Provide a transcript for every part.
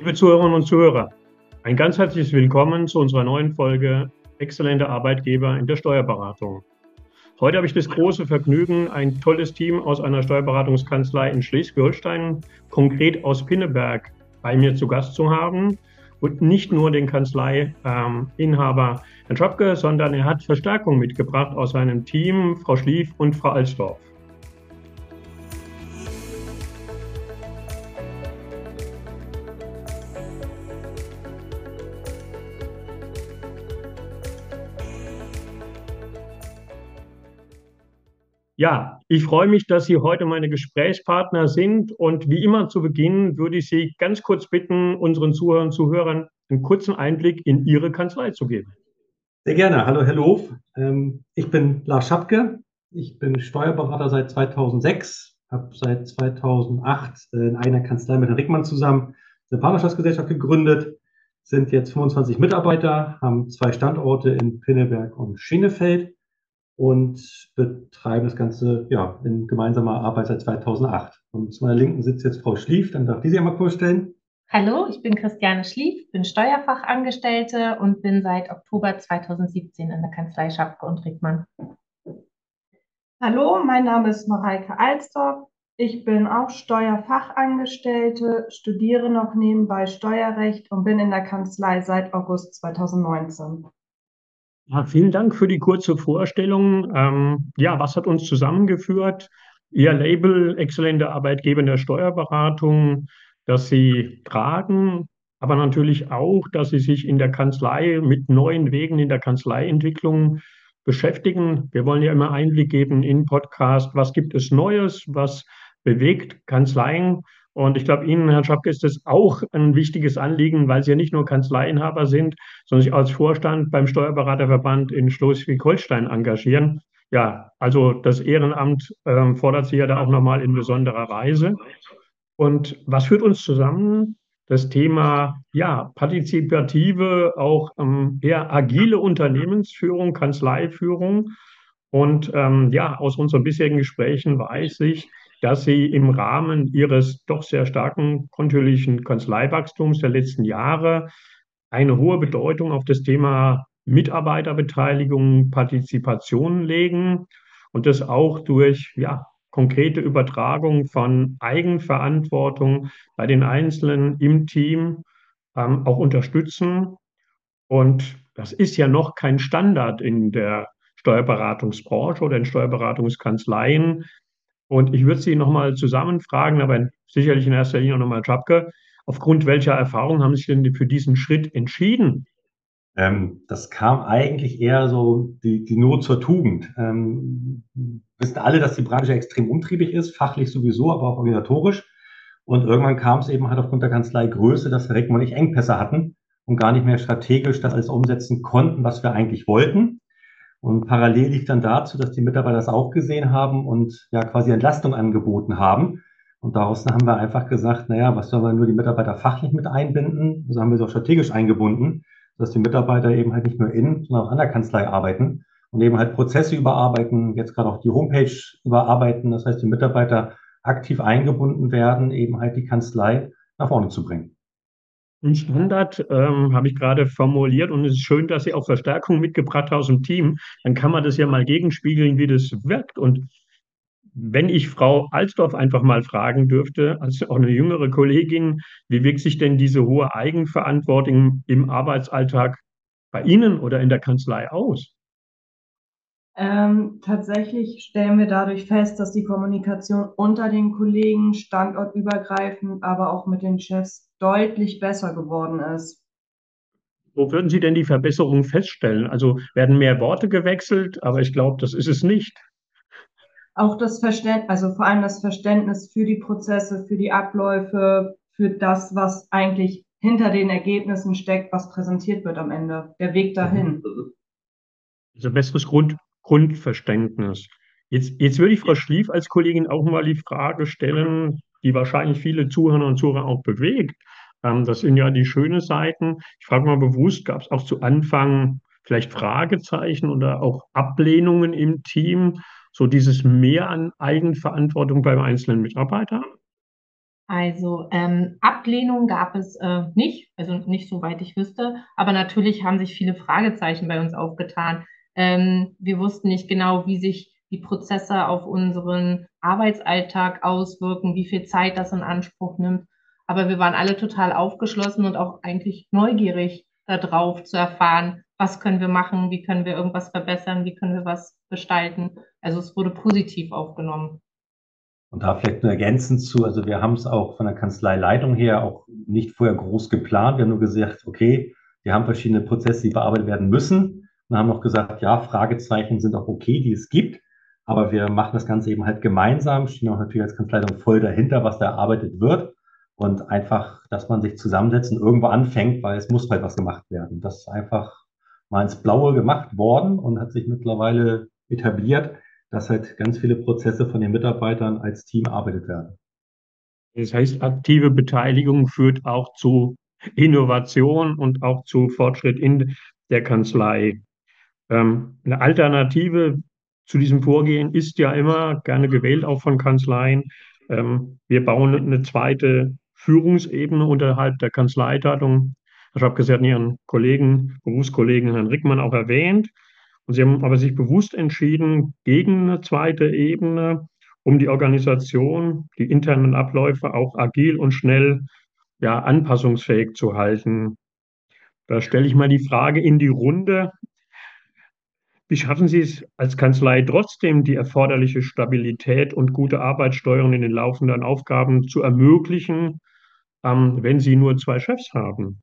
Liebe Zuhörerinnen und Zuhörer, ein ganz herzliches Willkommen zu unserer neuen Folge Exzellente Arbeitgeber in der Steuerberatung. Heute habe ich das große Vergnügen, ein tolles Team aus einer Steuerberatungskanzlei in Schleswig-Holstein, konkret aus Pinneberg, bei mir zu Gast zu haben. Und nicht nur den Kanzleiinhaber ähm, Herrn Schopke, sondern er hat Verstärkung mitgebracht aus seinem Team, Frau Schlief und Frau Alsdorf. Ja, ich freue mich, dass Sie heute meine Gesprächspartner sind. Und wie immer zu Beginn würde ich Sie ganz kurz bitten, unseren Zuhörern und Zuhörern einen kurzen Einblick in Ihre Kanzlei zu geben. Sehr gerne. Hallo, Herr Loof. Ähm, ich bin Lars Schapke. Ich bin Steuerberater seit 2006, habe seit 2008 äh, in einer Kanzlei mit Herrn Rickmann zusammen eine Partnerschaftsgesellschaft gegründet, sind jetzt 25 Mitarbeiter, haben zwei Standorte in Pinneberg und Schienefeld und betreiben das Ganze ja, in gemeinsamer Arbeit seit 2008. Und zu meiner Linken sitzt jetzt Frau Schlief, dann darf die sich einmal vorstellen. Hallo, ich bin Christiane Schlief, bin Steuerfachangestellte und bin seit Oktober 2017 in der Kanzlei Schapke und Rickmann. Hallo, mein Name ist Mareike Alsdorf. Ich bin auch Steuerfachangestellte, studiere noch nebenbei Steuerrecht und bin in der Kanzlei seit August 2019. Ja, vielen Dank für die kurze Vorstellung. Ähm, ja, was hat uns zusammengeführt? Ihr Label Exzellente Arbeitgeber in der Steuerberatung, dass Sie tragen, aber natürlich auch, dass Sie sich in der Kanzlei mit neuen Wegen in der Kanzleientwicklung beschäftigen. Wir wollen ja immer Einblick geben in Podcast. Was gibt es Neues? Was bewegt Kanzleien? Und ich glaube, Ihnen, Herr Schapke, ist das auch ein wichtiges Anliegen, weil Sie ja nicht nur Kanzleiinhaber sind, sondern sich als Vorstand beim Steuerberaterverband in Schleswig-Holstein engagieren. Ja, also das Ehrenamt ähm, fordert Sie ja da auch nochmal in besonderer Weise. Und was führt uns zusammen? Das Thema, ja, partizipative, auch ähm, eher agile Unternehmensführung, Kanzleiführung. Und ähm, ja, aus unseren bisherigen Gesprächen weiß ich, dass Sie im Rahmen Ihres doch sehr starken kontinuierlichen Kanzleiwachstums der letzten Jahre eine hohe Bedeutung auf das Thema Mitarbeiterbeteiligung, Partizipation legen und das auch durch ja, konkrete Übertragung von Eigenverantwortung bei den Einzelnen im Team ähm, auch unterstützen. Und das ist ja noch kein Standard in der Steuerberatungsbranche oder in Steuerberatungskanzleien, und ich würde Sie nochmal zusammenfragen, aber sicherlich in erster Linie nochmal Schapke. Aufgrund welcher Erfahrung haben Sie sich denn für diesen Schritt entschieden? Ähm, das kam eigentlich eher so die, die Not zur Tugend. Ähm, wissen alle, dass die Branche extrem umtriebig ist, fachlich sowieso, aber auch organisatorisch. Und irgendwann kam es eben halt aufgrund der Kanzleigröße, dass Herr Reckmann und ich Engpässe hatten und gar nicht mehr strategisch das alles umsetzen konnten, was wir eigentlich wollten. Und parallel liegt dann dazu, dass die Mitarbeiter das auch gesehen haben und ja quasi Entlastung angeboten haben. Und daraus haben wir einfach gesagt, naja, was sollen wir nur die Mitarbeiter fachlich mit einbinden? Also haben wir sie auch strategisch eingebunden, dass die Mitarbeiter eben halt nicht nur in, sondern auch an der Kanzlei arbeiten und eben halt Prozesse überarbeiten, jetzt gerade auch die Homepage überarbeiten. Das heißt, die Mitarbeiter aktiv eingebunden werden, eben halt die Kanzlei nach vorne zu bringen. Ein Standard ähm, habe ich gerade formuliert und es ist schön, dass Sie auch Verstärkung mitgebracht haben aus dem Team. Dann kann man das ja mal gegenspiegeln, wie das wirkt. Und wenn ich Frau Alsdorf einfach mal fragen dürfte, als auch eine jüngere Kollegin, wie wirkt sich denn diese hohe Eigenverantwortung im Arbeitsalltag bei Ihnen oder in der Kanzlei aus? Ähm, tatsächlich stellen wir dadurch fest, dass die Kommunikation unter den Kollegen standortübergreifend, aber auch mit den Chefs deutlich besser geworden ist. Wo würden Sie denn die Verbesserungen feststellen? Also werden mehr Worte gewechselt, aber ich glaube, das ist es nicht. Auch das Verständnis, also vor allem das Verständnis für die Prozesse, für die Abläufe, für das, was eigentlich hinter den Ergebnissen steckt, was präsentiert wird am Ende, der Weg dahin. Also besseres Grund, Grundverständnis. Jetzt, jetzt würde ich Frau Schlief als Kollegin auch mal die Frage stellen, die wahrscheinlich viele Zuhörer und Zuhörer auch bewegt. Ähm, das sind ja die schönen Seiten. Ich frage mal bewusst, gab es auch zu Anfang vielleicht Fragezeichen oder auch Ablehnungen im Team, so dieses Mehr an Eigenverantwortung beim einzelnen Mitarbeiter? Also ähm, Ablehnung gab es äh, nicht, also nicht soweit ich wüsste, aber natürlich haben sich viele Fragezeichen bei uns aufgetan. Ähm, wir wussten nicht genau, wie sich die Prozesse auf unseren Arbeitsalltag auswirken, wie viel Zeit das in Anspruch nimmt. Aber wir waren alle total aufgeschlossen und auch eigentlich neugierig darauf zu erfahren, was können wir machen, wie können wir irgendwas verbessern, wie können wir was gestalten. Also es wurde positiv aufgenommen. Und da vielleicht nur ergänzend zu, also wir haben es auch von der Kanzleileitung her auch nicht vorher groß geplant. Wir haben nur gesagt, okay, wir haben verschiedene Prozesse, die bearbeitet werden müssen. Und haben noch gesagt, ja, Fragezeichen sind auch okay, die es gibt. Aber wir machen das Ganze eben halt gemeinsam, stehen auch natürlich als Kanzleitung voll dahinter, was da erarbeitet wird. Und einfach, dass man sich zusammensetzt und irgendwo anfängt, weil es muss halt was gemacht werden. Das ist einfach mal ins Blaue gemacht worden und hat sich mittlerweile etabliert dass halt ganz viele Prozesse von den Mitarbeitern als Team erarbeitet werden. Das heißt, aktive Beteiligung führt auch zu Innovation und auch zu Fortschritt in der Kanzlei. Ähm, eine Alternative zu diesem Vorgehen ist ja immer gerne gewählt, auch von Kanzleien. Ähm, wir bauen eine zweite Führungsebene unterhalb der Kanzleileitung. Ich habe gesagt, Ihren Kollegen, Berufskollegen Herrn Rickmann auch erwähnt. Und sie haben aber sich bewusst entschieden gegen eine zweite Ebene, um die Organisation, die internen Abläufe auch agil und schnell ja, anpassungsfähig zu halten. Da stelle ich mal die Frage in die Runde. Wie schaffen Sie es als Kanzlei trotzdem, die erforderliche Stabilität und gute Arbeitssteuerung in den laufenden Aufgaben zu ermöglichen, ähm, wenn Sie nur zwei Chefs haben?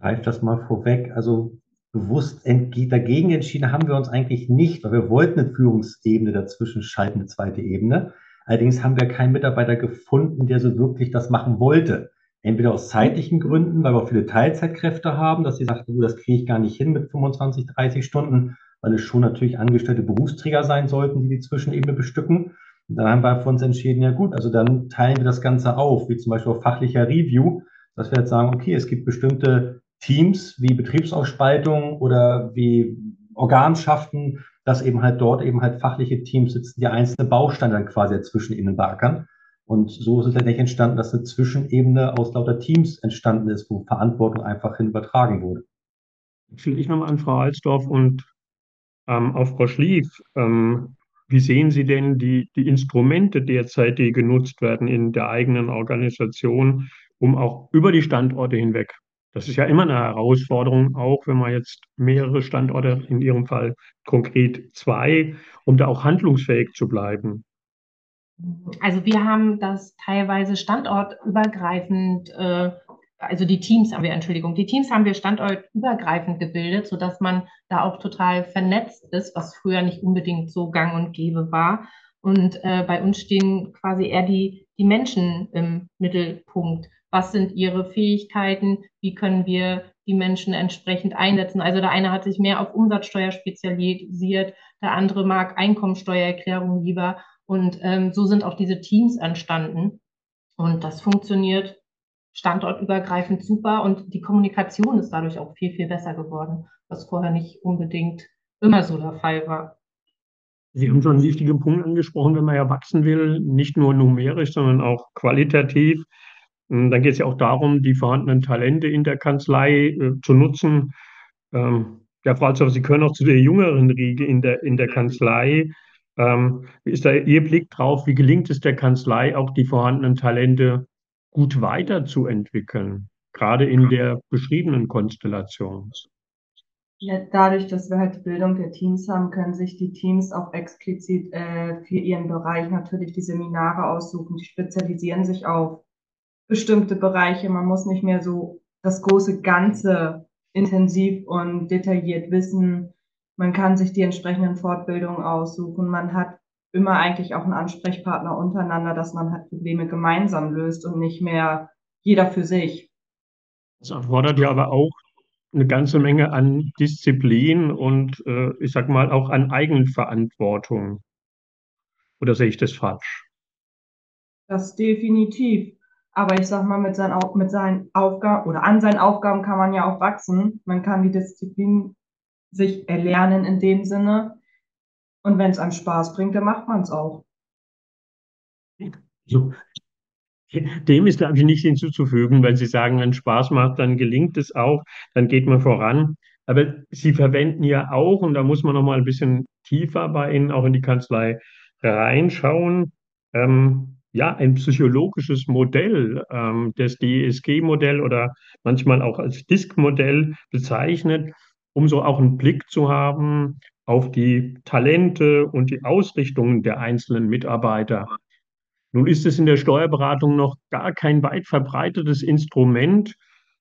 Reicht das mal vorweg. Also bewusst dagegen entschieden haben wir uns eigentlich nicht, weil wir wollten eine Führungsebene dazwischen schalten, eine zweite Ebene. Allerdings haben wir keinen Mitarbeiter gefunden, der so wirklich das machen wollte. Entweder aus zeitlichen Gründen, weil wir viele Teilzeitkräfte haben, dass sie sagten, das kriege ich gar nicht hin mit 25, 30 Stunden, weil es schon natürlich angestellte Berufsträger sein sollten, die die Zwischenebene bestücken. Und dann haben wir für uns entschieden, ja gut, also dann teilen wir das Ganze auf, wie zum Beispiel auf fachlicher Review, dass wir jetzt sagen, okay, es gibt bestimmte Teams wie Betriebsausspaltung oder wie Organschaften, dass eben halt dort eben halt fachliche Teams sitzen, die einzelne Bausteine dann quasi dazwischen ihnen beackern. Und so ist es letztendlich entstanden, dass eine Zwischenebene aus lauter Teams entstanden ist, wo Verantwortung einfach hin übertragen wurde. Ich nochmal an Frau Alsdorf und ähm, auf Frau Schlief. Ähm, wie sehen Sie denn die, die Instrumente derzeit, die genutzt werden in der eigenen Organisation, um auch über die Standorte hinweg das ist ja immer eine Herausforderung, auch wenn man jetzt mehrere Standorte, in Ihrem Fall konkret zwei, um da auch handlungsfähig zu bleiben. Also wir haben das teilweise standortübergreifend, äh, also die Teams haben wir, Entschuldigung, die Teams haben wir standortübergreifend gebildet, sodass man da auch total vernetzt ist, was früher nicht unbedingt so gang und gäbe war. Und äh, bei uns stehen quasi eher die, die Menschen im Mittelpunkt was sind ihre Fähigkeiten, wie können wir die Menschen entsprechend einsetzen. Also der eine hat sich mehr auf Umsatzsteuer spezialisiert, der andere mag Einkommensteuererklärung lieber. Und ähm, so sind auch diese Teams entstanden. Und das funktioniert standortübergreifend super und die Kommunikation ist dadurch auch viel, viel besser geworden, was vorher nicht unbedingt immer so der Fall war. Sie haben schon einen wichtigen Punkt angesprochen, wenn man ja wachsen will, nicht nur numerisch, sondern auch qualitativ. Hm, dann geht es ja auch darum, die vorhandenen Talente in der Kanzlei äh, zu nutzen. Ähm, ja, Frau Altsdorf, Sie können auch zu der jüngeren Riege in der, in der Kanzlei. Ähm, ist da Ihr Blick drauf? Wie gelingt es der Kanzlei, auch die vorhandenen Talente gut weiterzuentwickeln, gerade in der beschriebenen Konstellation? Ja, dadurch, dass wir halt die Bildung der Teams haben, können sich die Teams auch explizit äh, für ihren Bereich natürlich die Seminare aussuchen. Die spezialisieren sich auf bestimmte Bereiche. Man muss nicht mehr so das große Ganze intensiv und detailliert wissen. Man kann sich die entsprechenden Fortbildungen aussuchen. Man hat immer eigentlich auch einen Ansprechpartner untereinander, dass man halt Probleme gemeinsam löst und nicht mehr jeder für sich. Das erfordert ja aber auch eine ganze Menge an Disziplin und äh, ich sag mal auch an Eigenverantwortung. Oder sehe ich das falsch? Das definitiv. Aber ich sag mal, mit seinen, mit seinen Aufgaben oder an seinen Aufgaben kann man ja auch wachsen. Man kann die Disziplin sich erlernen in dem Sinne. Und wenn es einem Spaß bringt, dann macht man es auch. So. Dem ist, glaube ich, nichts hinzuzufügen, weil Sie sagen, wenn Spaß macht, dann gelingt es auch, dann geht man voran. Aber Sie verwenden ja auch, und da muss man noch mal ein bisschen tiefer bei Ihnen auch in die Kanzlei reinschauen, ähm, ja, ein psychologisches Modell, ähm, das DSG-Modell oder manchmal auch als DISC-Modell bezeichnet, um so auch einen Blick zu haben auf die Talente und die Ausrichtungen der einzelnen Mitarbeiter. Nun ist es in der Steuerberatung noch gar kein weit verbreitetes Instrument.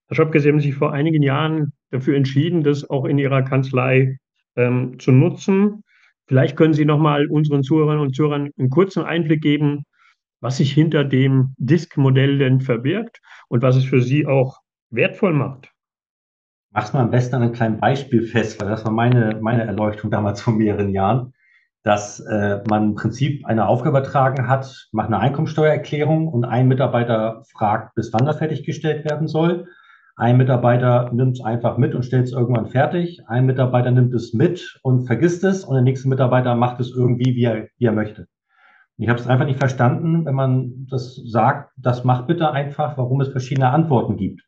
Herr Schopke, Sie haben sich vor einigen Jahren dafür entschieden, das auch in Ihrer Kanzlei ähm, zu nutzen. Vielleicht können Sie noch mal unseren Zuhörern und Zuhörern einen kurzen Einblick geben, was sich hinter dem Disk-Modell denn verbirgt und was es für Sie auch wertvoll macht. Mach's mal am besten an einem kleinen Beispiel fest, weil das war meine, meine Erleuchtung damals vor mehreren Jahren dass äh, man im Prinzip eine Aufgabe ertragen hat, macht eine Einkommensteuererklärung und ein Mitarbeiter fragt, bis wann das fertiggestellt werden soll. Ein Mitarbeiter nimmt es einfach mit und stellt es irgendwann fertig. Ein Mitarbeiter nimmt es mit und vergisst es und der nächste Mitarbeiter macht es irgendwie, wie er, wie er möchte. Ich habe es einfach nicht verstanden, wenn man das sagt, das macht bitte einfach, warum es verschiedene Antworten gibt.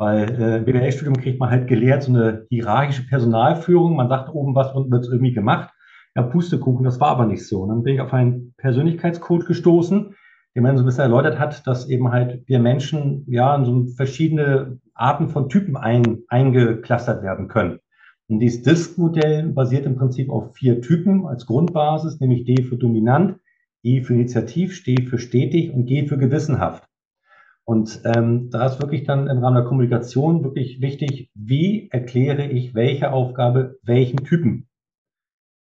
Weil äh, im BWL-Studium kriegt man halt gelehrt, so eine hierarchische Personalführung. Man sagt oben was und wird irgendwie gemacht ja, Pustekuchen, das war aber nicht so. Und dann bin ich auf einen Persönlichkeitscode gestoßen, der mir so ein bisschen erläutert hat, dass eben halt wir Menschen ja in so verschiedene Arten von Typen ein, eingeklustert werden können. Und dieses Disk-Modell basiert im Prinzip auf vier Typen als Grundbasis, nämlich D für dominant, E für initiativ, S für stetig und G für gewissenhaft. Und ähm, da ist wirklich dann im Rahmen der Kommunikation wirklich wichtig, wie erkläre ich welche Aufgabe welchen Typen.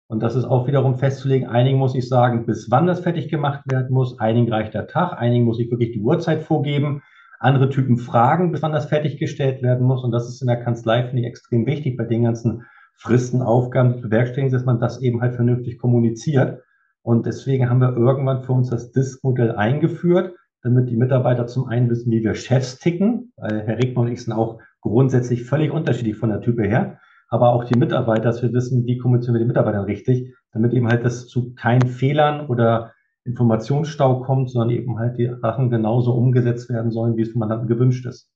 Und das ist auch wiederum festzulegen. Einigen muss ich sagen, bis wann das fertig gemacht werden muss. Einigen reicht der Tag. Einigen muss ich wirklich die Uhrzeit vorgeben. Andere Typen fragen, bis wann das fertiggestellt werden muss. Und das ist in der Kanzlei, finde ich, extrem wichtig bei den ganzen Fristen, Aufgaben, die bewerkstelligen, dass man das eben halt vernünftig kommuniziert. Und deswegen haben wir irgendwann für uns das Disk-Modell eingeführt, damit die Mitarbeiter zum einen wissen, wie wir Chefs ticken, weil Herr Rickmann und ich sind auch grundsätzlich völlig unterschiedlich von der Type her aber auch die Mitarbeiter, dass wir wissen, wie kommunizieren wir die Mitarbeitern richtig, damit eben halt das zu keinen Fehlern oder Informationsstau kommt, sondern eben halt die Sachen genauso umgesetzt werden sollen, wie es vom Mandanten gewünscht ist.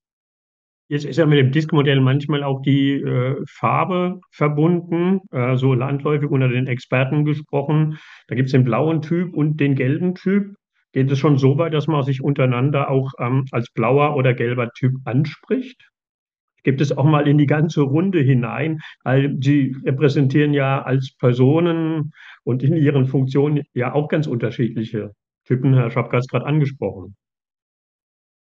Jetzt ist ja mit dem Disk-Modell manchmal auch die äh, Farbe verbunden, äh, so landläufig unter den Experten gesprochen. Da gibt es den blauen Typ und den gelben Typ. Geht es schon so weit, dass man sich untereinander auch ähm, als blauer oder gelber Typ anspricht? gibt es auch mal in die ganze Runde hinein. weil Sie repräsentieren ja als Personen und in Ihren Funktionen ja auch ganz unterschiedliche Typen. Herr Schapka hat es gerade angesprochen.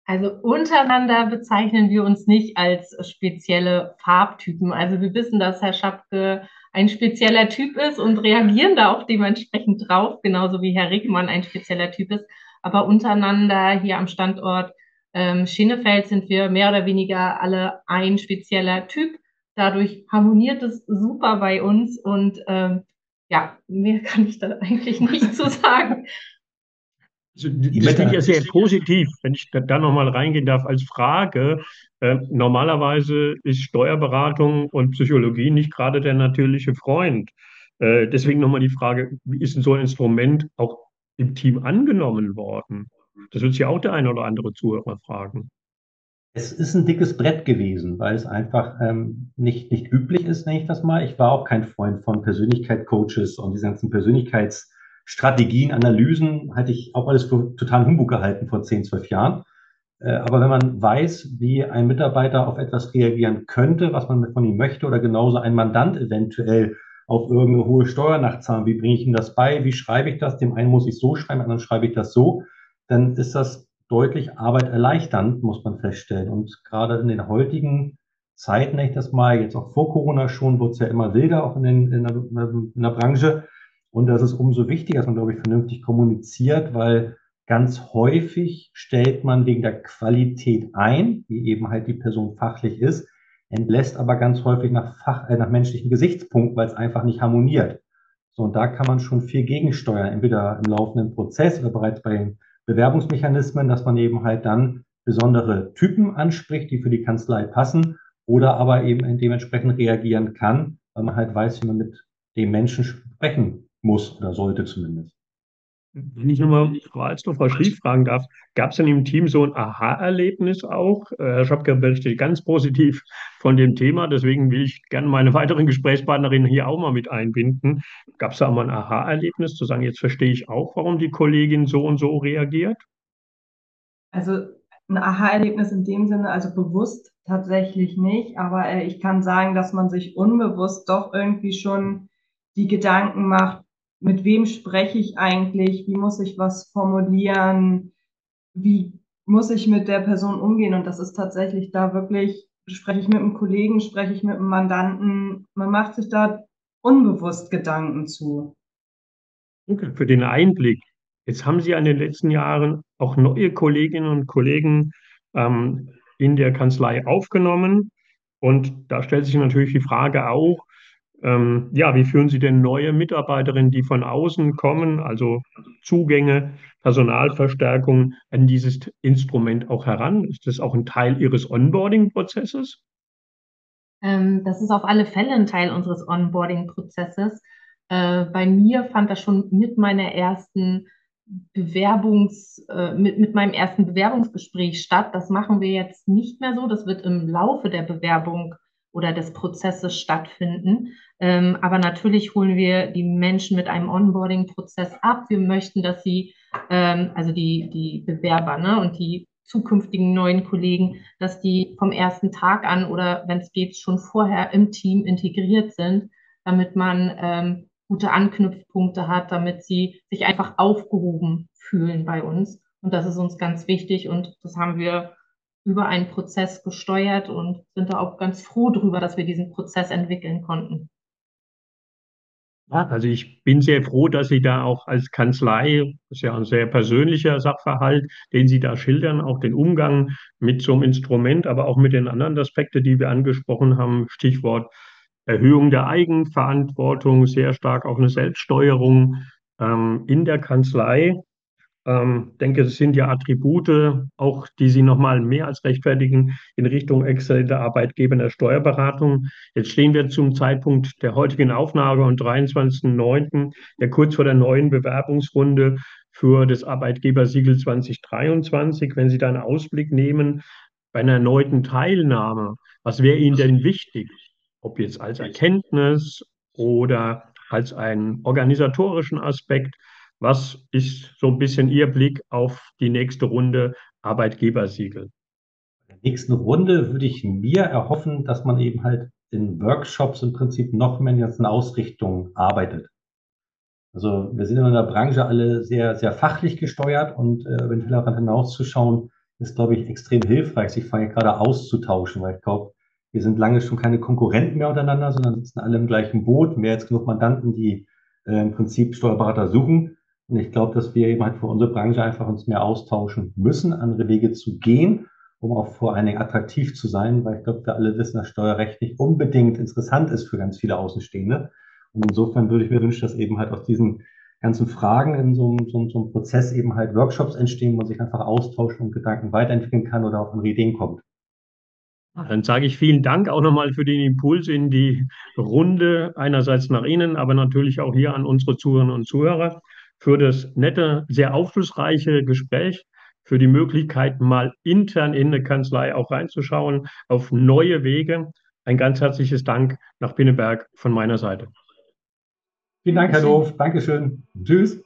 Also untereinander bezeichnen wir uns nicht als spezielle Farbtypen. Also wir wissen, dass Herr Schapke ein spezieller Typ ist und reagieren da auch dementsprechend drauf, genauso wie Herr Rickmann ein spezieller Typ ist. Aber untereinander hier am Standort ähm, Schienefeld sind wir mehr oder weniger alle ein spezieller Typ. Dadurch harmoniert es super bei uns und ähm, ja, mehr kann ich da eigentlich nicht zu sagen. Also, das klingt ja sehr positiv, wenn ich da, da nochmal reingehen darf als Frage. Äh, normalerweise ist Steuerberatung und Psychologie nicht gerade der natürliche Freund. Äh, deswegen nochmal die Frage, wie ist denn so ein Instrument auch im Team angenommen worden? Das wird sich auch der eine oder andere Zuhörer fragen. Es ist ein dickes Brett gewesen, weil es einfach ähm, nicht, nicht üblich ist, nenne ich das mal. Ich war auch kein Freund von Persönlichkeitscoaches und diese ganzen Persönlichkeitsstrategien, Analysen, hatte ich auch alles für total Humbug gehalten vor 10, 12 Jahren. Äh, aber wenn man weiß, wie ein Mitarbeiter auf etwas reagieren könnte, was man von ihm möchte, oder genauso ein Mandant eventuell auf irgendeine hohe Steuer nachzahlen, wie bringe ich ihm das bei, wie schreibe ich das? Dem einen muss ich so schreiben, dem anderen schreibe ich das so dann ist das deutlich Arbeit erleichternd, muss man feststellen. Und gerade in den heutigen Zeiten, ich das mal, jetzt auch vor Corona schon, wurde es ja immer wilder, auch in, den, in, der, in der Branche. Und das ist umso wichtiger, dass man, glaube ich, vernünftig kommuniziert, weil ganz häufig stellt man wegen der Qualität ein, wie eben halt die Person fachlich ist, entlässt aber ganz häufig nach, Fach, äh, nach menschlichen Gesichtspunkten, weil es einfach nicht harmoniert. So, und da kann man schon viel gegensteuern, entweder im laufenden Prozess oder bereits bei Bewerbungsmechanismen, dass man eben halt dann besondere Typen anspricht, die für die Kanzlei passen oder aber eben dementsprechend reagieren kann, weil man halt weiß, wie man mit dem Menschen sprechen muss oder sollte zumindest. Wenn ich nochmal Frau Alsdorf, Frau Schlief fragen darf, gab es denn im Team so ein Aha-Erlebnis auch? Äh, Herr Schopke berichtet ganz positiv von dem Thema, deswegen will ich gerne meine weiteren Gesprächspartnerinnen hier auch mal mit einbinden. Gab es da auch mal ein Aha-Erlebnis, zu sagen, jetzt verstehe ich auch, warum die Kollegin so und so reagiert? Also ein Aha-Erlebnis in dem Sinne, also bewusst tatsächlich nicht, aber äh, ich kann sagen, dass man sich unbewusst doch irgendwie schon die Gedanken macht, mit wem spreche ich eigentlich, wie muss ich was formulieren, wie muss ich mit der Person umgehen. Und das ist tatsächlich da wirklich, spreche ich mit einem Kollegen, spreche ich mit einem Mandanten, man macht sich da unbewusst Gedanken zu. Okay, für den Einblick. Jetzt haben Sie in den letzten Jahren auch neue Kolleginnen und Kollegen ähm, in der Kanzlei aufgenommen. Und da stellt sich natürlich die Frage auch, ähm, ja, wie führen Sie denn neue Mitarbeiterinnen, die von außen kommen, also Zugänge, Personalverstärkung, an dieses Instrument auch heran? Ist das auch ein Teil Ihres Onboarding-Prozesses? Ähm, das ist auf alle Fälle ein Teil unseres Onboarding-Prozesses. Äh, bei mir fand das schon mit meiner ersten Bewerbungs, äh, mit, mit meinem ersten Bewerbungsgespräch statt. Das machen wir jetzt nicht mehr so. Das wird im Laufe der Bewerbung oder des Prozesses stattfinden. Ähm, aber natürlich holen wir die Menschen mit einem Onboarding-Prozess ab. Wir möchten, dass sie, ähm, also die, die Bewerber ne, und die zukünftigen neuen Kollegen, dass die vom ersten Tag an oder wenn es geht, schon vorher im Team integriert sind, damit man ähm, gute Anknüpfpunkte hat, damit sie sich einfach aufgehoben fühlen bei uns. Und das ist uns ganz wichtig und das haben wir über einen Prozess gesteuert und sind da auch ganz froh drüber, dass wir diesen Prozess entwickeln konnten. Ja, also ich bin sehr froh, dass Sie da auch als Kanzlei, das ist ja ein sehr persönlicher Sachverhalt, den Sie da schildern, auch den Umgang mit so einem Instrument, aber auch mit den anderen Aspekten, die wir angesprochen haben, Stichwort Erhöhung der Eigenverantwortung, sehr stark auch eine Selbststeuerung ähm, in der Kanzlei. Ähm, denke, das sind ja Attribute, auch die Sie nochmal mehr als rechtfertigen in Richtung exzellenter Arbeitgeber in der Steuerberatung. Jetzt stehen wir zum Zeitpunkt der heutigen Aufnahme am 23.09., ja kurz vor der neuen Bewerbungsrunde für das Arbeitgebersiegel 2023. Wenn Sie da einen Ausblick nehmen bei einer erneuten Teilnahme, was wäre Ihnen denn wichtig? Ob jetzt als Erkenntnis oder als einen organisatorischen Aspekt? Was ist so ein bisschen Ihr Blick auf die nächste Runde Arbeitgebersiegel? In der nächsten Runde würde ich mir erhoffen, dass man eben halt in Workshops im Prinzip noch mehr in ganzen Ausrichtung arbeitet. Also wir sind in der Branche alle sehr, sehr fachlich gesteuert und äh, über den hinauszuschauen, ist, glaube ich, extrem hilfreich, sich vorher gerade auszutauschen, weil ich glaube, wir sind lange schon keine Konkurrenten mehr untereinander, sondern sitzen alle im gleichen Boot, mehr als genug Mandanten, die äh, im Prinzip Steuerberater suchen. Und ich glaube, dass wir eben halt für unsere Branche einfach uns mehr austauschen müssen, andere Wege zu gehen, um auch vor allen Dingen attraktiv zu sein, weil ich glaube, wir alle wissen, dass Steuerrecht nicht unbedingt interessant ist für ganz viele Außenstehende. Und insofern würde ich mir wünschen, dass eben halt aus diesen ganzen Fragen in so einem, so, einem, so einem Prozess eben halt Workshops entstehen, wo man sich einfach austauschen und Gedanken weiterentwickeln kann oder auf andere Ideen kommt. Dann sage ich vielen Dank auch nochmal für den Impuls in die Runde, einerseits nach Ihnen, aber natürlich auch hier an unsere Zuhörerinnen und Zuhörer für das nette, sehr aufschlussreiche Gespräch, für die Möglichkeit, mal intern in eine Kanzlei auch reinzuschauen, auf neue Wege. Ein ganz herzliches Dank nach Pinneberg von meiner Seite. Vielen Dank, Herr Doof. Dankeschön. Tschüss.